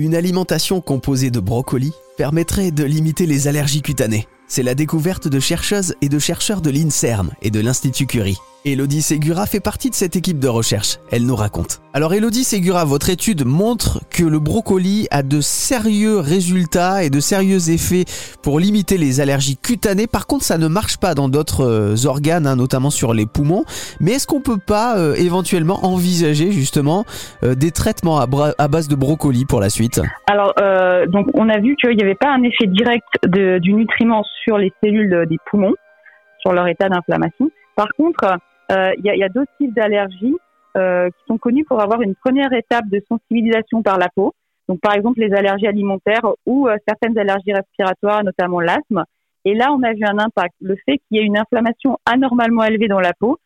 Une alimentation composée de brocolis permettrait de limiter les allergies cutanées. C'est la découverte de chercheuses et de chercheurs de l'INSERM et de l'Institut Curie. Elodie Segura fait partie de cette équipe de recherche. Elle nous raconte. Alors Elodie Segura, votre étude montre que le brocoli a de sérieux résultats et de sérieux effets pour limiter les allergies cutanées. Par contre, ça ne marche pas dans d'autres euh, organes, hein, notamment sur les poumons. Mais est-ce qu'on peut pas euh, éventuellement envisager justement euh, des traitements à, base de brocoli pour la suite? Donc on a vu qu'il n'y avait pas un effet direct du nutriment sur les cellules des poumons, sur leur état d'inflammation. Par contre, euh, il y a, d'autres types d'allergies euh, qui sont connues pour avoir une première étape de sensibilisation par la peau. Donc, par exemple, les allergies alimentaires ou euh, certaines allergies respiratoires, notamment l'asthme. Et là, on a vu un impact. Le fait qu'il y ait une inflammation anormalement élevée dans la peau,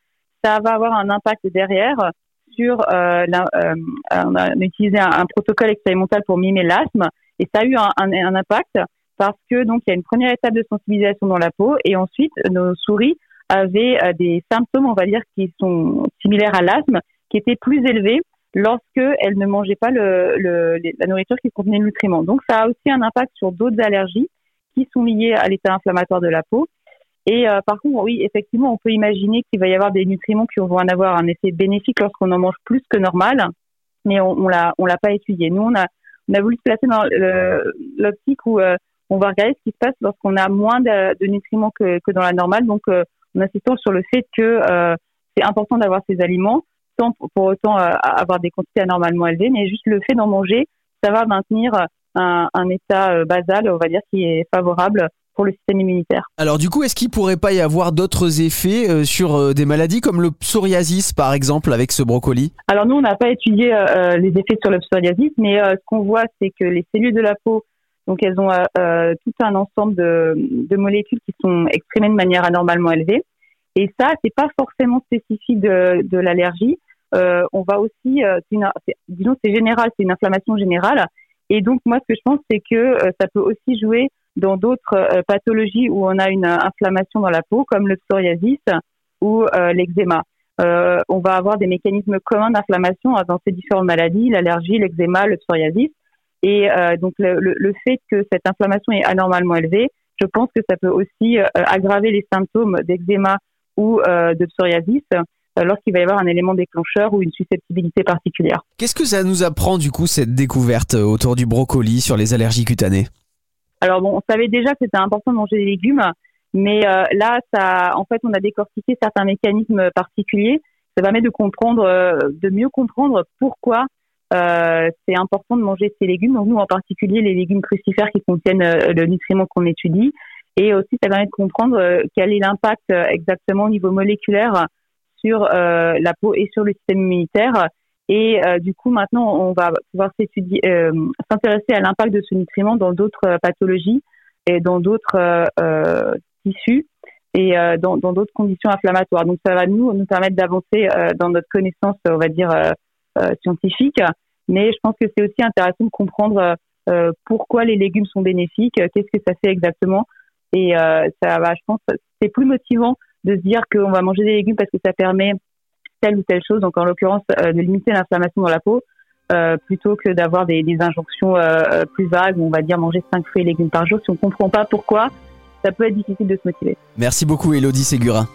ça va avoir un impact derrière sur. Euh, on a utilisé un, protocole expérimental pour mimer l'asthme, et ça a eu un, impact parce que donc il y a une première étape de sensibilisation dans la peau, et ensuite nos souris avaient euh, des symptômes, on va dire, qui sont similaires à l'asthme, qui étaient plus élevés lorsque elles ne mangeaient pas le, la nourriture qui contenait le nutriment. Donc ça a aussi un impact sur d'autres allergies qui sont liées à l'état inflammatoire de la peau. Et euh, par contre, oui, effectivement, on peut imaginer qu'il va y avoir des nutriments qui vont en avoir un effet bénéfique lorsqu'on en mange plus que normal, mais on, on l'a on l'a pas étudié. Nous, on a on a voulu se placer dans l'optique où euh, on va regarder ce qui se passe lorsqu'on a moins de, de nutriments que, que, dans la normale. Donc en insistant sur le fait que euh, c'est important d'avoir ces aliments sans pour autant euh, avoir des quantités anormalement élevées, mais juste le fait d'en manger, ça va maintenir un, un état euh, basal, on va dire, qui est favorable pour le système immunitaire. Alors du coup, est-ce qu'il pourrait pas y avoir d'autres effets sur des maladies comme le psoriasis par exemple avec ce brocoli? Alors nous, on n'a pas étudié les effets sur le psoriasis, mais ce qu'on voit, c'est que les cellules de la peau donc elles ont euh, euh, tout un ensemble de, de, molécules qui sont exprimées de manière anormalement élevée. Et ça, c'est pas forcément spécifique de, de l'allergie. Euh, on va aussi, euh, disons, c'est général, c'est une inflammation générale. Et donc moi, ce que je pense, c'est que euh, ça peut aussi jouer dans d'autres pathologies où on a une inflammation dans la peau, comme le psoriasis ou l'eczéma. on va avoir des mécanismes communs d'inflammation dans ces différentes maladies, l'allergie, l'eczéma, le psoriasis. Et euh, donc le, le, fait que cette inflammation est anormalement élevée, je pense que ça peut aussi euh, aggraver les symptômes d'eczéma ou euh, de psoriasis lorsqu'il va y avoir un élément déclencheur ou une susceptibilité particulière. Qu'est-ce que ça nous apprend du coup cette découverte autour du brocoli sur les allergies cutanées? Alors bon, on savait déjà que c'était important de manger des légumes, mais là, ça, en fait, on a décortiqué certains mécanismes particuliers. Ça permet de comprendre, de mieux comprendre pourquoi euh, c'est important de manger ces légumes. Donc nous, en particulier, les légumes crucifères qui contiennent euh, le nutriment qu'on étudie. Et aussi, ça permet de comprendre euh, quel est l'impact exactement au niveau moléculaire sur la peau et sur le système immunitaire. Et du coup, maintenant, on va pouvoir s'intéresser à l'impact de ce nutriment dans d'autres pathologies et dans d'autres tissus et dans d'autres conditions inflammatoires. Donc, ça va nous nous permettre d'avancer dans notre connaissance, on va dire, scientifique mais je pense que c'est aussi intéressant de comprendre euh, pourquoi les légumes sont bénéfiques, euh, qu'est-ce que ça fait exactement. Et euh, ça va, je pense, c'est plus motivant de se dire qu'on va manger des légumes parce que ça permet telle ou telle chose, donc en l'occurrence de limiter l'inflammation dans la peau, plutôt que d'avoir des, injonctions plus vagues où on va dire manger 5 fruits et légumes par jour. Si on comprend pas pourquoi, ça peut être difficile de se motiver. Merci beaucoup Elodie Ségura.